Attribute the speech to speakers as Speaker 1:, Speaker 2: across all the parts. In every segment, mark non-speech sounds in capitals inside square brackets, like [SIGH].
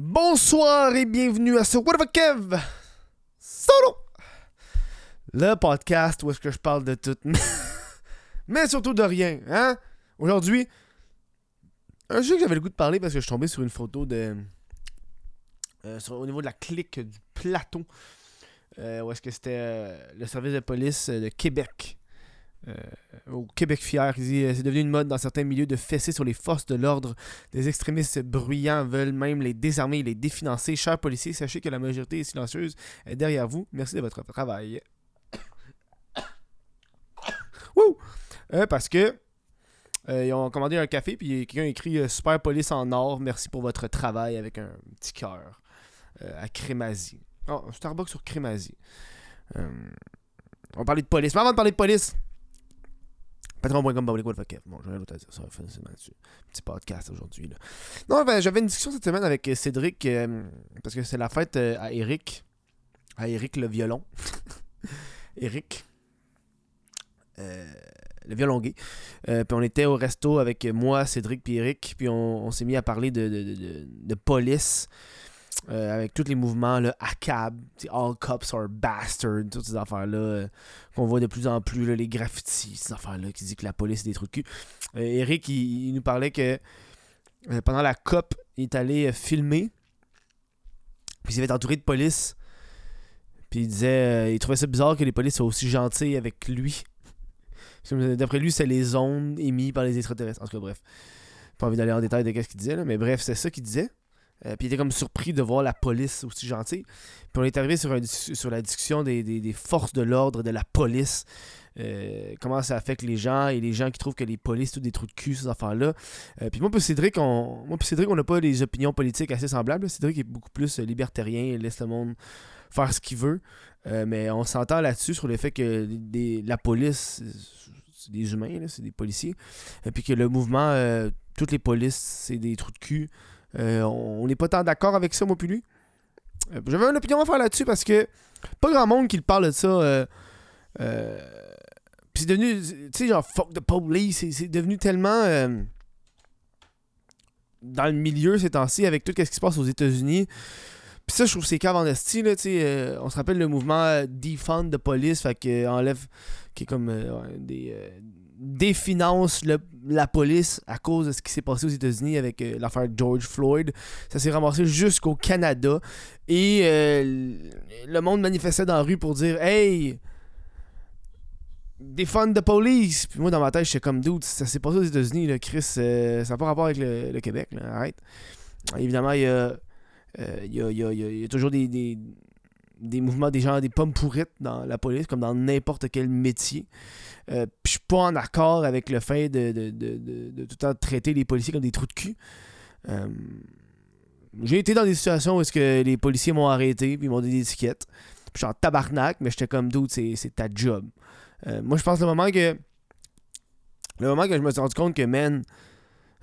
Speaker 1: Bonsoir et bienvenue à ce What fuck Kev? Solo! Le podcast où est-ce que je parle de tout, mais [LAUGHS] surtout de rien, hein? Aujourd'hui, un sujet que j'avais le goût de parler parce que je suis tombé sur une photo de... euh, au niveau de la clique du plateau, euh, où est-ce que c'était euh, le service de police de Québec. Euh, au Québec fier, euh, c'est devenu une mode dans certains milieux de fesser sur les forces de l'ordre. Des extrémistes bruyants veulent même les désarmer les définancer. Chers policiers, sachez que la majorité est silencieuse est derrière vous. Merci de votre travail. [COUGHS] Wouh! Euh, parce que euh, ils ont commandé un café puis quelqu'un a écrit euh, Super police en or, merci pour votre travail avec un petit cœur euh, à Crémazie. Oh, Starbucks sur Crémazie. Euh, on parler de police. Mais avant de parler de police, patron.com, Bon, j'ai rien d'autre à dire. Ça va finir. Petit podcast aujourd'hui. Non, ben, j'avais une discussion cette semaine avec euh, Cédric, euh, parce que c'est la fête euh, à Eric. À Eric le violon. [LAUGHS] Eric. Euh, le violon gay. Euh, puis on était au resto avec moi, Cédric puis Eric. Puis on, s'est mis à parler de- de- de police. Euh, avec tous les mouvements, là, ACAB, All Cops are Bastards, toutes ces affaires-là euh, qu'on voit de plus en plus, là, les graffitis, ces affaires-là qui disent que la police est des trous de cul. Euh, Eric, il, nous parlait que pendant la COP, il est allé filmer, puis il s'est fait entourer de police, puis il disait, il trouvait ça bizarre que les polices soient aussi gentils avec lui. [LAUGHS] D'après lui, c'est les ondes émises par les extraterrestres. En tout cas, bref. Pas envie d'aller en détail de ce qu'il disait, là, mais bref, c'est ça qu'il disait. Euh, puis il était comme surpris de voir la police aussi gentille. Puis on est arrivé sur, sur la discussion des, des- forces de l'ordre, de la police. Euh, comment ça affecte les gens et les gens qui trouvent que les polices, tout des trous de cul, ces affaires-là. Euh, puis moi, puis Cédric, on, n'a pas des opinions politiques assez semblables. Cédric est beaucoup plus libertarien, il laisse le monde faire ce qu'il veut. Mais on s'entend là-dessus sur le fait que des- la police, c'est- des humains, c'est des policiers. Et puis que le mouvement, toutes les polices, c'est des trous de cul. Euh, on n'est pas tant d'accord avec ça, moi puis lui. Euh, J'avais une opinion à faire là-dessus parce que pas grand monde qui le parle de ça. Euh, c'est devenu, tu sais, genre fuck the police, c'est- devenu tellement dans le milieu ces temps-ci avec tout ce qui se passe aux États-Unis. Puis ça, je trouve c'est cave en là, tu euh, on se rappelle le mouvement Defund de police, fait que qui est comme des. définance le- la police à cause de ce qui s'est passé aux États-Unis avec euh, l'affaire George Floyd. Ça s'est ramassé jusqu'au Canada. Et euh, le monde manifestait dans la rue pour dire Hey, défendre de police. Puis moi, dans ma tête, j'étais comme Dude, ça s'est passé aux États-Unis, là, Chris. euh, ça n'a pas rapport avec le, Québec, arrête. Évidemment, il y a, il y, y y toujours des, des, des mouvements, des gens, des pommes pourrites dans la police, comme dans n'importe quel métier. Euh, puis je suis pas en accord avec le fait de, de, de, de- tout le temps traiter les policiers comme des trous de cul. Euh, j'ai été dans des situations où est-ce que les policiers m'ont arrêté puis ils m'ont donné des étiquettes. Puis je suis en tabarnak, mais j'étais comme doute, c'est ta job. Euh, moi, je pense le moment que. Le moment que je me suis rendu compte que, man,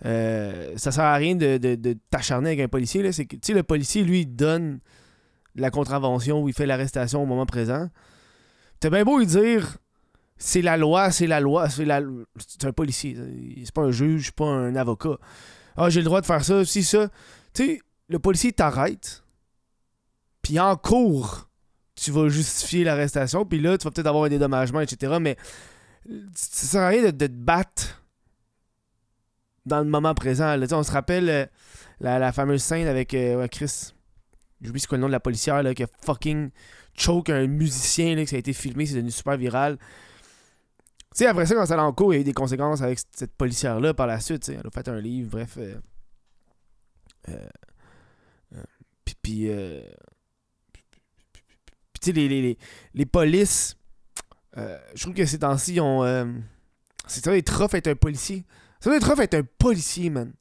Speaker 1: euh, ça sert à rien de, t'acharner avec un policier, c'est que, tu sais, le policier, lui, donne la contravention ou il fait l'arrestation au moment présent. T'as bien beau lui dire, c'est la loi, c'est la loi, c'est la c'est un policier, c'est pas un juge, c'est pas un avocat. Ah, j'ai le droit de faire ça, si ça. Tu sais, le policier t'arrête, puis en cours, tu vas justifier l'arrestation, puis là, tu vas peut-être avoir un dédommagement, etc. Mais ça sert à rien de, de te battre dans le moment présent. on se rappelle euh, la, fameuse scène avec euh, Chris. J'oublie c'est quoi le nom de la policière là, qui a fucking choke un musicien là, que ça a été filmé, c'est devenu super viral. Tu sais, après ça, quand ça allait en cours, il y a eu des conséquences avec cette policière-là par la suite. Elle a fait un livre, bref. euh, euh, euh, Puis, puis, puis, tu sais, les, les, les, les polices, je trouve que ces temps-ci, ils ont. c'est ça, être rough être un policier. Ça doit être rough être un policier, man.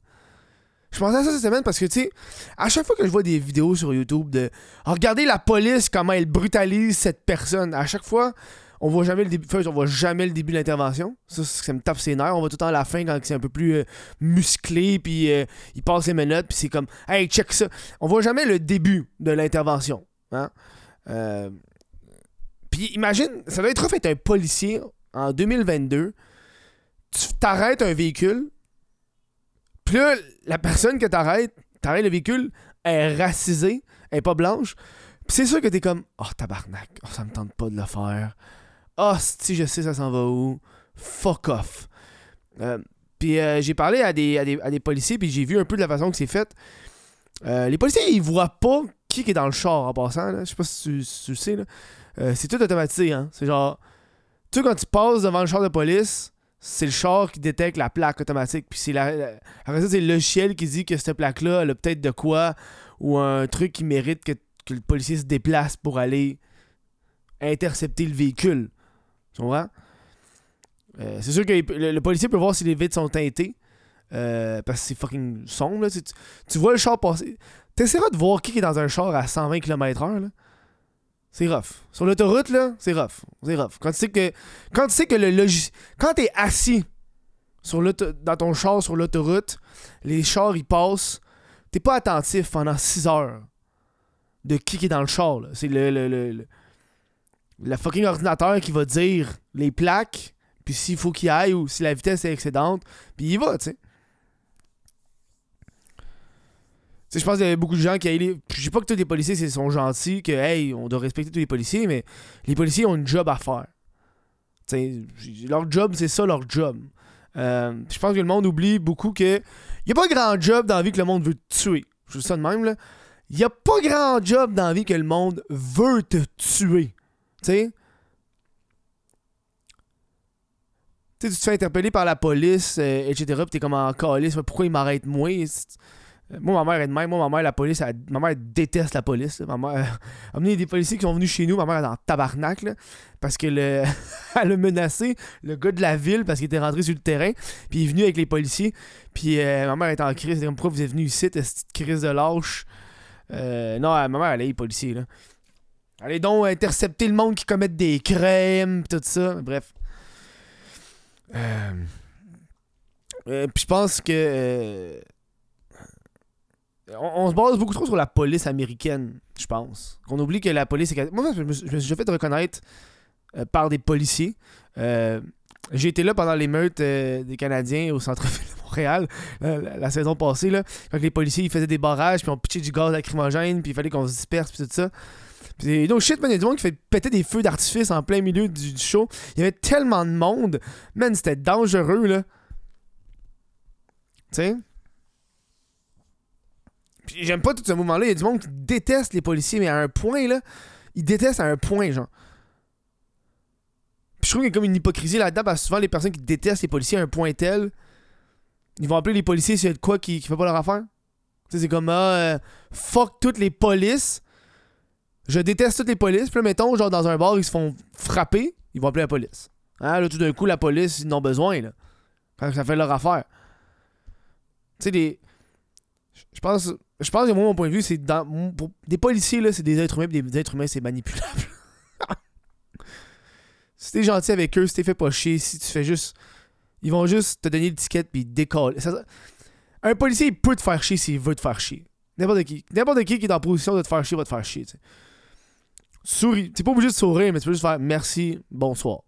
Speaker 1: Je pensais à ça cette semaine parce que, tu sais, à chaque fois que je vois des vidéos sur YouTube de Ah, regardez la police, comment elle brutalise cette personne, à chaque fois, on voit jamais le début, on voit jamais le début de l'intervention. Ça, ça me tape ses nerfs. On voit tout le temps à la fin quand c'est un peu plus euh, musclé, puis euh, il passe les menottes, puis c'est comme Hey, check ça. On voit jamais le début de l'intervention. Hein? Euh, Puis imagine, ça doit être rough être un policier en 2022. Tu t'arrêtes un véhicule, puis là, la personne que t'arrêtes, t'arrêtes le véhicule elle est racisée, elle est pas blanche. Puis c'est sûr que t'es comme, oh tabarnak, oh, ça me tente pas de le faire. Oh, si je sais ça s'en va où. Fuck off. Euh, puis euh, j'ai parlé à des, policiers, puis j'ai vu un peu de la façon que c'est fait. Euh, les policiers, ils voient pas qui est dans le char en passant. Je sais pas si tu, le sais. c'est tout automatisé. Hein? C'est genre, tu sais, quand tu passes devant le char de police, c'est le char qui détecte la plaque automatique. Puis c'est la, après ça, c'est le logiciel qui dit que cette plaque-là, elle a peut-être de quoi ou un truc qui mérite que, que, le policier se déplace pour aller intercepter le véhicule. Tu comprends? Euh, c'est sûr que le, policier peut voir si les vitres sont teintées. Euh, parce que c'est fucking sombre. Là. Tu, vois le char passer. T'essaieras de voir qui est dans un char à 120 km/h. C'est rough. Sur l'autoroute, là, c'est rough. C'est rough. Quand tu sais que. Quand tu sais que le logiciel. Quand t'es assis sur dans ton char sur l'autoroute, les chars ils passent. T'es pas attentif pendant 6 heures de qui est dans le char. C'est le, le, le, le fucking ordinateur qui va dire les plaques puis s'il faut qu'il aille ou si la vitesse est excédente, puis il va, tu sais. Je pense qu'il y a beaucoup de gens qui. Je sais pas que tous les policiers sont gentils, que hey, on doit respecter tous les policiers, mais les policiers ont une job à faire. leur job, c'est ça leur job. Euh, je pense que le monde oublie beaucoup que. N'y a pas grand job dans la vie que le monde veut te tuer. Je dis ça de même, là. N'y a pas grand job dans la vie que le monde veut te tuer. Tu sais? tu te fais interpeller par la police, euh, etc. Puis t'es comme en calice, pourquoi ils m'arrêtent moi? euh, Moi, ma mère est de même. Moi, ma mère, la police, ma mère déteste la police. Ma mère [LAUGHS] a amené des policiers qui sont venus chez nous. Ma mère est en tabarnak, là, parce qu'elle [LAUGHS] elle a menacé le gars de la ville parce qu'il était rentré sur le terrain. Puis il est venu avec les policiers. Puis euh, ma mère est en crise. Pourquoi vous êtes venu ici, cette crise de lâche? Non, ma mère, elle est policier, là. Allez donc intercepter le monde qui commet des crimes, tout ça. Bref. Euh, euh, puis je pense que. Euh, on, se base beaucoup trop sur la police américaine, je pense. On oublie que la police est. Moi, je me, suis déjà fait reconnaître par des policiers. j'ai été là pendant l'émeute des Canadiens au centre-ville de Montréal la, saison passée. Là, quand les policiers ils faisaient des barrages, puis on pitchait du gaz lacrymogène, puis il fallait qu'on se disperse, puis tout ça. Pis, donc shit, man, il y a du monde qui fait péter des feux d'artifice en plein milieu du, show. Il y avait tellement de monde. Man, c'était dangereux, là. Tu sais? J'aime pas tout ce mouvement-là. Il y a du monde qui déteste les policiers, mais à un point, là. Ils détestent à un point, genre. Puis je trouve qu'il y a comme une hypocrisie là-dedans, parce que souvent, les personnes qui détestent les policiers à un point tel, ils vont appeler les policiers s'il y a de quoi qui, qui fait pas leur affaire. Tu sais, c'est comme, ah, euh, fuck toutes les polices je déteste toutes les polices. Puis là, mettons, genre dans un bar, ils se font frapper, ils vont appeler la police. Hein, là, tout d'un coup, la police, ils en ont besoin, là. Ça fait leur affaire. Tu sais, des. Je pense. Je pense que moi, mon point de vue, c'est dans. des policiers, là, c'est des êtres humains, des êtres humains, c'est manipulable. [LAUGHS] si t'es gentil avec eux, si t'es fait pas chier, si tu fais juste. Ils vont juste te donner l'étiquette puis décoller. Un policier, il peut te faire chier s'il veut te faire chier. N'importe qui. N'importe qui qui est en position de te faire chier va te faire chier, souris. T'es pas obligé de sourire, mais tu peux juste faire merci, bonsoir.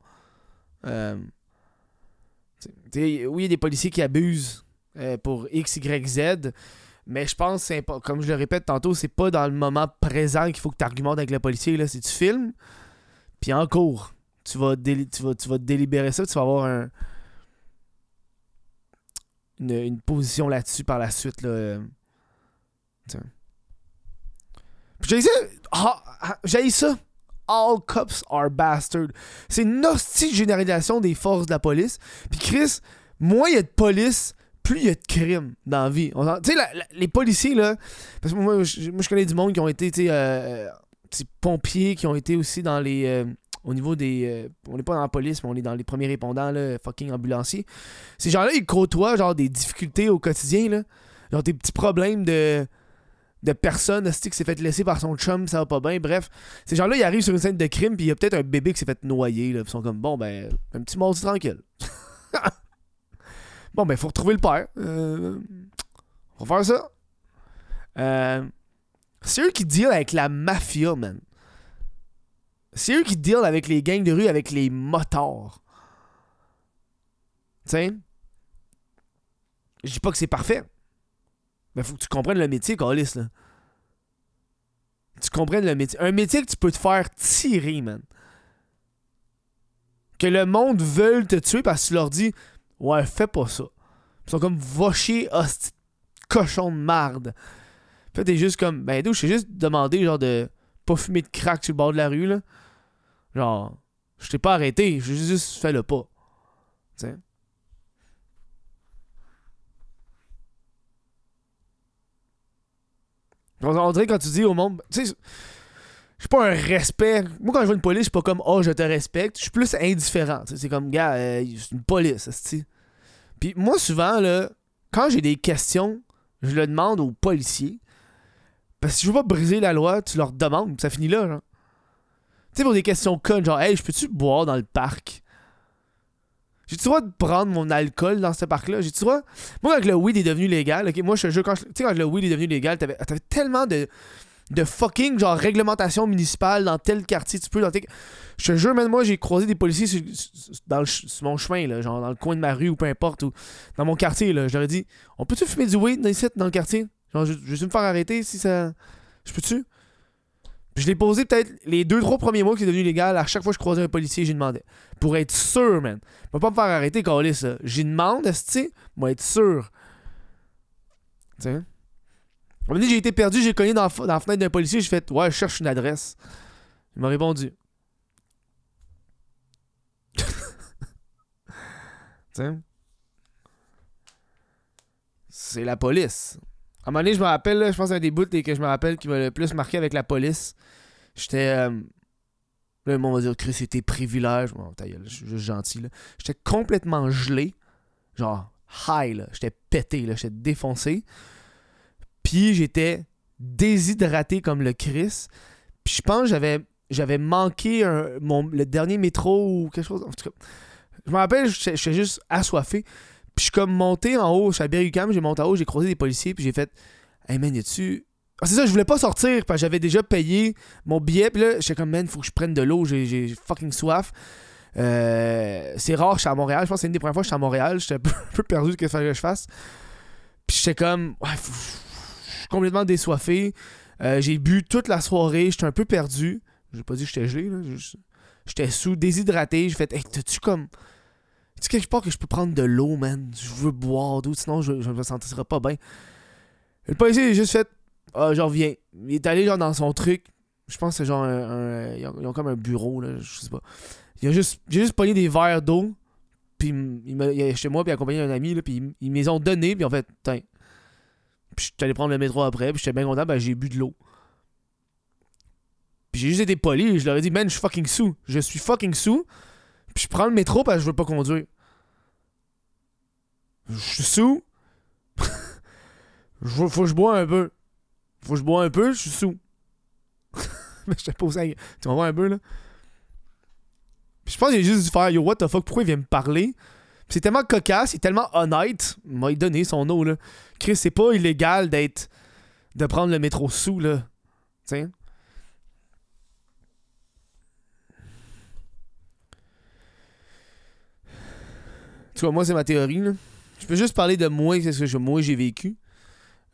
Speaker 1: Euh, oui, il y a des policiers qui abusent euh, pour X, Y, Z. Mais je pense, comme je le répète tantôt, c'est pas dans le moment présent qu'il faut que tu argumentes avec le policier. Là. C'est tu filmes, puis en cours, tu vas, tu, vas, tu vas délibérer ça, tu vas avoir un, une, position là-dessus par la suite. Là. Euh, j'ai ça. Ah, j'ai ça. All cops are bastards. C'est une hostie généralisation des forces de la police. Puis Chris, moins il y a de police, plus il y a de crimes dans la vie. Tu sais, les policiers, là. Parce que moi, je, connais du monde qui ont été, tu sais, euh, pompiers, qui ont été aussi dans les. Euh, au niveau des. Euh, on n'est pas dans la police, mais on est dans les premiers répondants, là, fucking ambulanciers. Ces gens-là, ils côtoient, genre, des difficultés au quotidien, là. Genre, des petits problèmes de de personne qui s'est fait laisser par son chum, ça va pas bien. Bref, ces gens-là, ils arrivent sur une scène de crime, puis il y a peut-être un bébé qui s'est fait noyer. Là, ils sont comme, bon, ben, un petit mardi tranquille. [LAUGHS] bon, ben, faut retrouver le père. Euh, on va faire ça. Euh, c'est eux qui deal avec la mafia, man. C'est eux qui deal avec les gangs de rue, avec les motards. Sais? Je dis pas que c'est parfait. Mais faut que tu comprennes le métier, Calis, là. tu comprennes le métier. Un métier que tu peux te faire tirer, man. Que le monde veut te tuer parce que tu leur dis Ouais, fais pas ça. Ils sont comme va chier, hostie, cochon de marde. Fait t'es juste comme Ben d'où je t'ai juste demandé genre de pas fumer de crack sur le bord de la rue là. Genre, je t'ai pas arrêté, j'ai juste fait le pas. Tu sais. On dirait quand tu dis au monde, tu sais, j'ai pas un respect. Moi, quand je vois une police, je suis pas comme, oh, je te respecte. Je suis plus indifférent. C'est comme, gars, euh, c'est une police, tu Puis moi, souvent, là, quand j'ai des questions, je le demande aux policiers. Parce que si je veux pas briser la loi, tu leur demandes, ça finit là, genre. Tu sais, pour des questions connes, genre, hey, je peux-tu boire dans le parc? J'ai-tu droit de prendre mon alcool dans ce parc-là? J'ai-tu droit? Moi, quand le weed est devenu légal, ok, moi, je quand, tu sais, quand le weed est devenu légal, t'avais, avais tellement de, de fucking, genre, réglementation municipale dans tel quartier, tu peux, dans tes... Je te jure, même moi, j'ai croisé des policiers sur, dans mon chemin, là, genre, dans le coin de ma rue ou peu importe, ou dans mon quartier, là. Je leur ai dit, on peut-tu fumer du weed dans, ici, dans le quartier? Genre, je, je vais me faire arrêter si ça. Je peux-tu? Je l'ai posé peut-être les deux, trois premiers mois que c'est devenu légal. À chaque fois que je croisais un policier, j'y demandais. Pour être sûr, man. Je pas me faire arrêter, Carlis. J'y demande, est-ce Moi, être sûr. Tu sais? On dit j'ai été perdu, j'ai cogné dans, la fenêtre d'un policier, j'ai fait Ouais, je cherche une adresse. Il m'a répondu. [LAUGHS] C'est la police. À un moment donné, je me rappelle, je pense un des bouts que je me rappelle qui m'a le plus marqué avec la police. J'étais. Euh, là, le monde va dire, Chris, c'était privilège. Bon, je suis juste gentil, là. J'étais complètement gelé. Genre, high, là. J'étais pété, là. J'étais défoncé. Puis j'étais déshydraté comme le Chris. Puis je pense que j'avais, j'avais manqué le dernier métro ou quelque chose. En tout cas, je me rappelle, j'étais juste assoiffé. Puis je suis comme monté en haut, je suis à Berry-UQAM, j'ai monté en haut, j'ai croisé des policiers, puis j'ai fait Hey man, y a-tu. Ah, c'est ça, je voulais pas sortir, parce que j'avais déjà payé mon billet, puis là, j'étais comme Man, faut que je prenne de l'eau, j'ai fucking soif. Euh, c'est rare, je suis à Montréal, je pense que c'est une des premières fois que je suis à Montréal, j'étais [LAUGHS] un peu, perdu de ce que je fasse. Puis j'étais comme complètement désoiffé. Euh, j'ai bu toute la soirée, j'étais un peu perdu. J'ai pas dit que j'étais gelé, là. J'étais sous, déshydraté. J'ai fait, hey, t'as-tu comme tu quelque part que je peux prendre de l'eau, man? Je veux boire d'eau, sinon je, je me sentirai pas bien. Le policier, il a juste fait Ah, j'en reviens. Il est allé genre dans son truc. Je pense que c'est genre un, ils, ont, comme un bureau, là. Je sais pas. Il juste, j'ai juste pogné des verres d'eau. Puis il, m'a, il chez moi, puis il accompagné un ami, là. Puis ils, me les ont donnés, puis en fait, tiens. Puis je suis allé prendre le métro après, puis j'étais bien content, ben j'ai bu de l'eau. Puis j'ai juste été poli, je leur ai dit, man, je suis fucking sous. Je suis fucking sous. Puis je prends le métro parce que je veux pas conduire. Je suis sous. [LAUGHS] faut que je bois un peu. Faut que je bois un peu, je suis sous. [LAUGHS] Mais je te pose Tu vas voir un peu, là. Puis je pense qu'il a juste dû faire Yo, what the fuck, pourquoi il vient me parler? C'est tellement cocasse, il est tellement honnête. Il m'a donné son nom, là. Chris, c'est pas illégal d'être. de prendre le métro sous, là. Tiens. Tu vois, moi, c'est ma théorie. Là. Je peux juste parler de moi, c'est ce que moi j'ai vécu.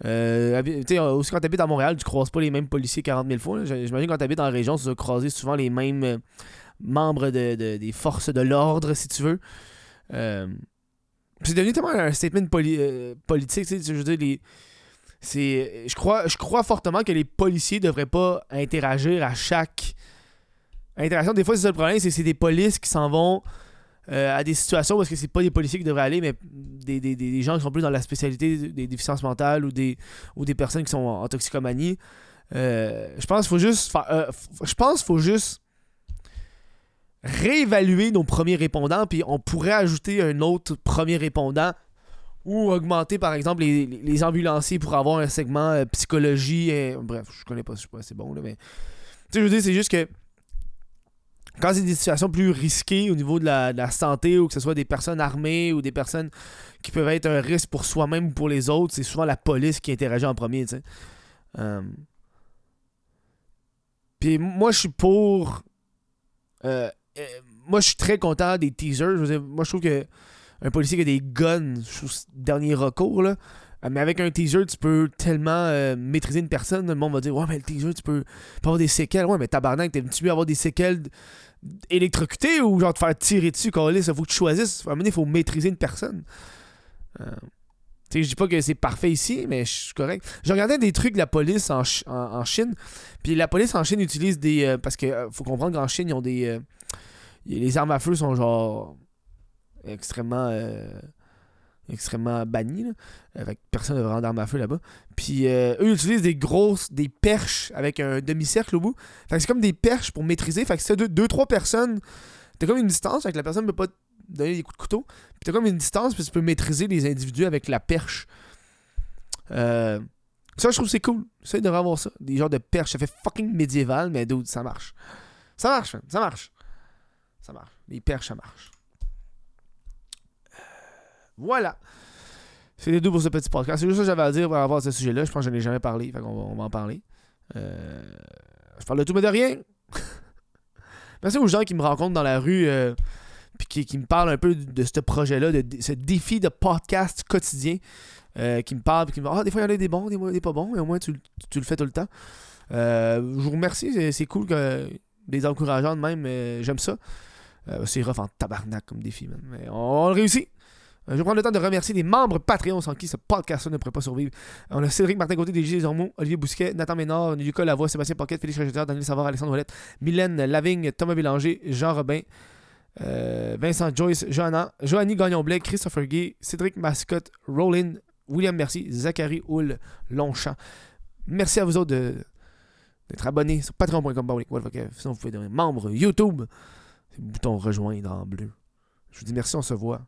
Speaker 1: Euh, tu sais, aussi quand t'habites à Montréal, tu croises pas les mêmes policiers 40 000 fois. J'imagine quand t'habites la région, tu vas croiser souvent les mêmes euh, membres de, des forces de l'ordre, si tu veux. Euh, c'est devenu tellement un statement euh, politique, tu sais, je veux dire, les, c'est, je, crois, je crois fortement que les policiers devraient pas interagir à chaque interaction. Des fois, c'est ça le problème, c'est que c'est des polices qui s'en vont euh, à des situations parce que c'est pas des policiers qui devraient aller, mais des, des, des, gens qui sont plus dans la spécialité des déficiences mentales ou des, ou des personnes qui sont en, toxicomanie. Je pense qu'il faut juste. Je pense faut juste réévaluer nos premiers répondants, puis on pourrait ajouter un autre premier répondant ou augmenter par exemple les, ambulanciers pour avoir un segment psychologie. Et, bref, je connais pas, je sais pas, c'est bon, là, mais. Tu sais, je veux dire, c'est juste que quand c'est des situations plus risquées au niveau de la, santé ou que ce soit des personnes armées ou des personnes qui peuvent être un risque pour soi-même ou pour les autres, c'est souvent la police qui interagit en premier, tu sais. Euh, puis moi, je suis pour. Euh, euh, moi, je suis très content des teasers. moi, je trouve que un policier qui a des guns, dernier recours, là. Euh, Mais avec un teaser, tu peux tellement euh, maîtriser une personne. Le monde va dire Ouais, mais le teaser, tu peux, tu peux avoir des séquelles. Ouais, mais tabarnak, t'aimes-tu mieux avoir des séquelles électrocutées ou genre te faire tirer dessus, coller Ça faut que tu choisisses. À il faut maîtriser une personne. Euh, tu sais, je dis pas que c'est parfait ici, mais je suis correct. Je regardais des trucs de la police en, en, Chine. Puis la police en Chine utilise des. euh, parce que faut comprendre qu'en Chine, ils ont des. Les armes à feu sont genre. extrêmement. euh, extrêmement bannies. Euh, que personne n'a vraiment d'armes à feu là-bas. Puis euh, eux, utilisent des grosses. des perches avec un demi-cercle au bout. Fait que c'est comme des perches pour maîtriser. Fait que si deux, deux, trois personnes. T'as comme une distance, fait que la personne ne peut pas te donner des coups de couteau. Puis t'as comme une distance, puis tu peux maîtriser les individus avec la perche. Ça, je trouve c'est cool. J'essaie de avoir ça. Des genres de perches. Ça fait fucking médiéval, mais dude, ça marche. Ça marche. Ça marche. Ça marche. Les perches, ça marche. Euh, Voilà. C'est tout pour ce petit podcast. C'est juste ça que j'avais à dire par rapport à ce sujet-là. Je pense que je n'en ai jamais parlé. Fait qu'on va, on va en parler. Euh, je parle de tout, mais de rien. [LAUGHS] Merci aux gens qui me rencontrent dans la rue euh, qui, me parlent un peu de ce projet-là, de, ce défi de podcast quotidien. euh, qui me parlent, qui me disent Ah, des fois il y en a des bons, des des pas bons, mais au moins tu, le- fais tout le temps. Je vous remercie, c'est- cool que des encourageants de même, j'aime ça. Euh, c'est rough en tabarnak comme défi, man. Mais on, le réussit. Euh, Je vais prendre le temps de remercier les membres Patreon sans qui ce podcast-là ne pourrait pas survivre. Euh, On a Cédric Martin Côté, DJ Zormo, Olivier Bousquet, Nathan Ménard, Lucas Lavoie, Sébastien Pocket, Félix Rejeteur, Daniel Savard, Alexandre Ouellette, Mylène Lavigne, Thomas Bélanger, Jean Robin, Vincent Joyce, Johanna, Joanny Gagnon-Blais, Christopher Gay, Cédric Mascotte, Rollin, William Merci, Zachary Houle, Longchamp. Merci à vous autres d'être abonnés sur patreon.com. Sinon, vous pouvez devenir membre YouTube. C'est le bouton rejoindre en bleu. Je vous dis merci, on se voit